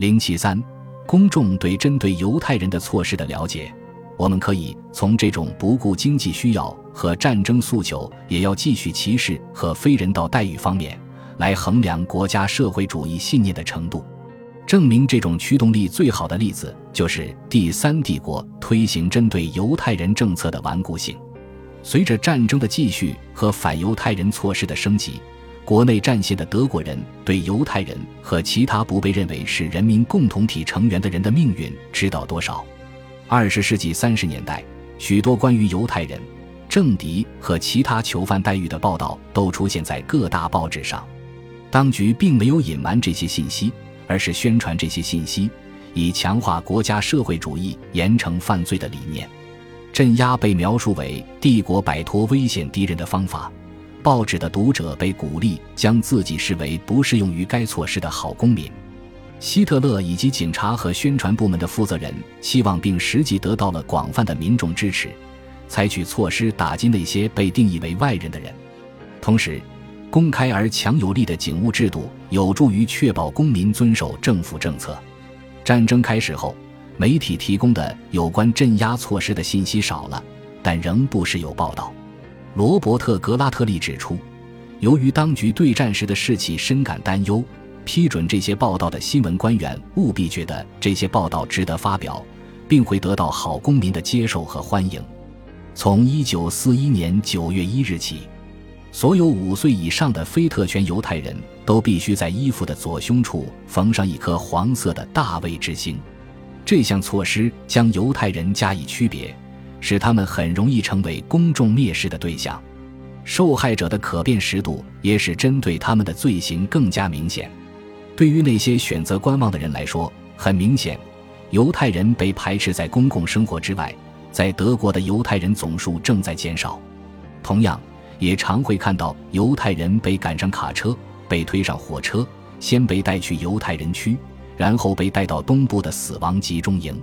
零七三，公众对针对犹太人的措施的了解，我们可以从这种不顾经济需要和战争诉求，也要继续歧视和非人道待遇方面来衡量国家社会主义信念的程度。证明这种驱动力最好的例子，就是第三帝国推行针对犹太人政策的顽固性。随着战争的继续和反犹太人措施的升级，国内战线的德国人对犹太人和其他不被认为是人民共同体成员的人的命运知道多少？二十世纪三十年代，许多关于犹太人、政敌和其他囚犯待遇的报道都出现在各大报纸上。当局并没有隐瞒这些信息，而是宣传这些信息，以强化国家社会主义严惩犯罪的理念。镇压被描述为帝国摆脱危险敌人的方法。报纸的读者被鼓励将自己视为不适用于该措施的好公民。希特勒以及警察和宣传部门的负责人希望并实际得到了广泛的民众支持，采取措施打击那些被定义为外人的人。同时，公开而强有力的警务制度有助于确保公民遵守政府政策。战争开始后。媒体提供的有关镇压措施的信息少了，但仍不时有报道。罗伯特·格拉特利指出，由于当局对战时的士气深感担忧，批准这些报道的新闻官员务必觉得这些报道值得发表，并会得到好公民的接受和欢迎。从1941年9月1日起，所有五岁以上的非特权犹太人都必须在衣服的左胸处缝上一颗黄色的大卫之星。这项措施将犹太人加以区别，使他们很容易成为公众蔑视的对象。受害者的可辨识度也使针对他们的罪行更加明显。对于那些选择观望的人来说，很明显，犹太人被排斥在公共生活之外。在德国的犹太人总数正在减少，同样也常会看到犹太人被赶上卡车，被推上火车，先被带去犹太人区。然后被带到东部的死亡集中营。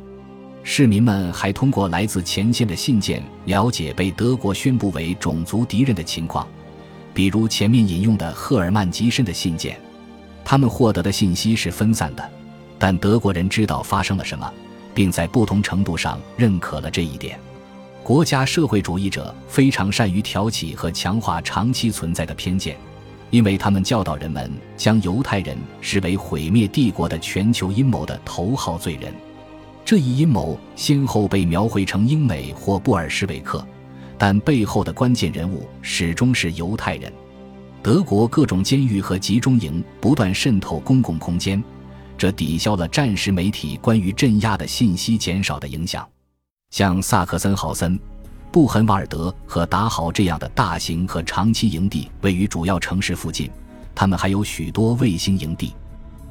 市民们还通过来自前线的信件了解被德国宣布为种族敌人的情况，比如前面引用的赫尔曼·吉申的信件。他们获得的信息是分散的，但德国人知道发生了什么，并在不同程度上认可了这一点。国家社会主义者非常善于挑起和强化长期存在的偏见。因为他们教导人们将犹太人视为毁灭帝国的全球阴谋的头号罪人，这一阴谋先后被描绘成英美或布尔什维克，但背后的关键人物始终是犹太人。德国各种监狱和集中营不断渗透公共空间，这抵消了战时媒体关于镇压的信息减少的影响，像萨克森豪森。布痕瓦尔德和达豪这样的大型和长期营地位于主要城市附近，他们还有许多卫星营地。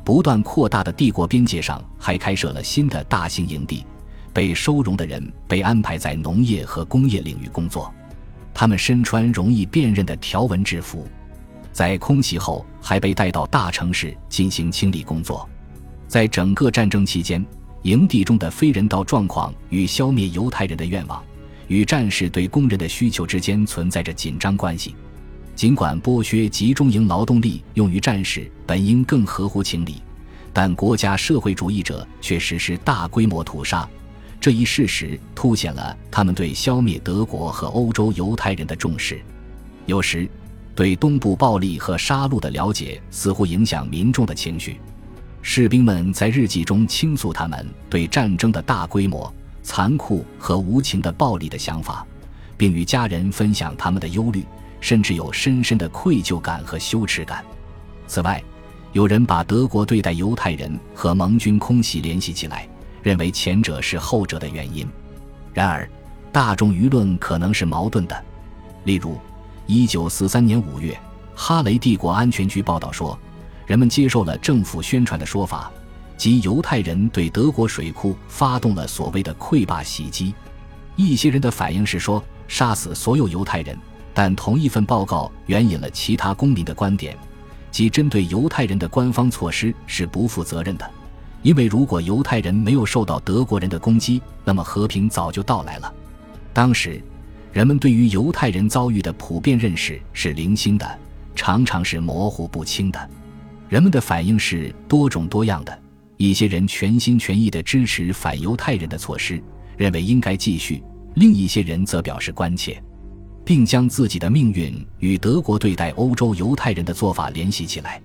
不断扩大的帝国边界上还开设了新的大型营地，被收容的人被安排在农业和工业领域工作。他们身穿容易辨认的条纹制服，在空袭后还被带到大城市进行清理工作。在整个战争期间，营地中的非人道状况与消灭犹太人的愿望。与战士对工人的需求之间存在着紧张关系。尽管剥削集中营劳动力用于战士本应更合乎情理，但国家社会主义者却实施大规模屠杀。这一事实凸显了他们对消灭德国和欧洲犹太人的重视。有时，对东部暴力和杀戮的了解似乎影响民众的情绪。士兵们在日记中倾诉他们对战争的大规模。残酷和无情的暴力的想法，并与家人分享他们的忧虑，甚至有深深的愧疚感和羞耻感。此外，有人把德国对待犹太人和盟军空袭联系起来，认为前者是后者的原因。然而，大众舆论可能是矛盾的。例如，1943年5月，哈雷帝国安全局报道说，人们接受了政府宣传的说法。即犹太人对德国水库发动了所谓的溃坝袭击，一些人的反应是说杀死所有犹太人，但同一份报告援引了其他公民的观点，即针对犹太人的官方措施是不负责任的，因为如果犹太人没有受到德国人的攻击，那么和平早就到来了。当时，人们对于犹太人遭遇的普遍认识是零星的，常常是模糊不清的，人们的反应是多种多样的。一些人全心全意地支持反犹太人的措施，认为应该继续；另一些人则表示关切，并将自己的命运与德国对待欧洲犹太人的做法联系起来。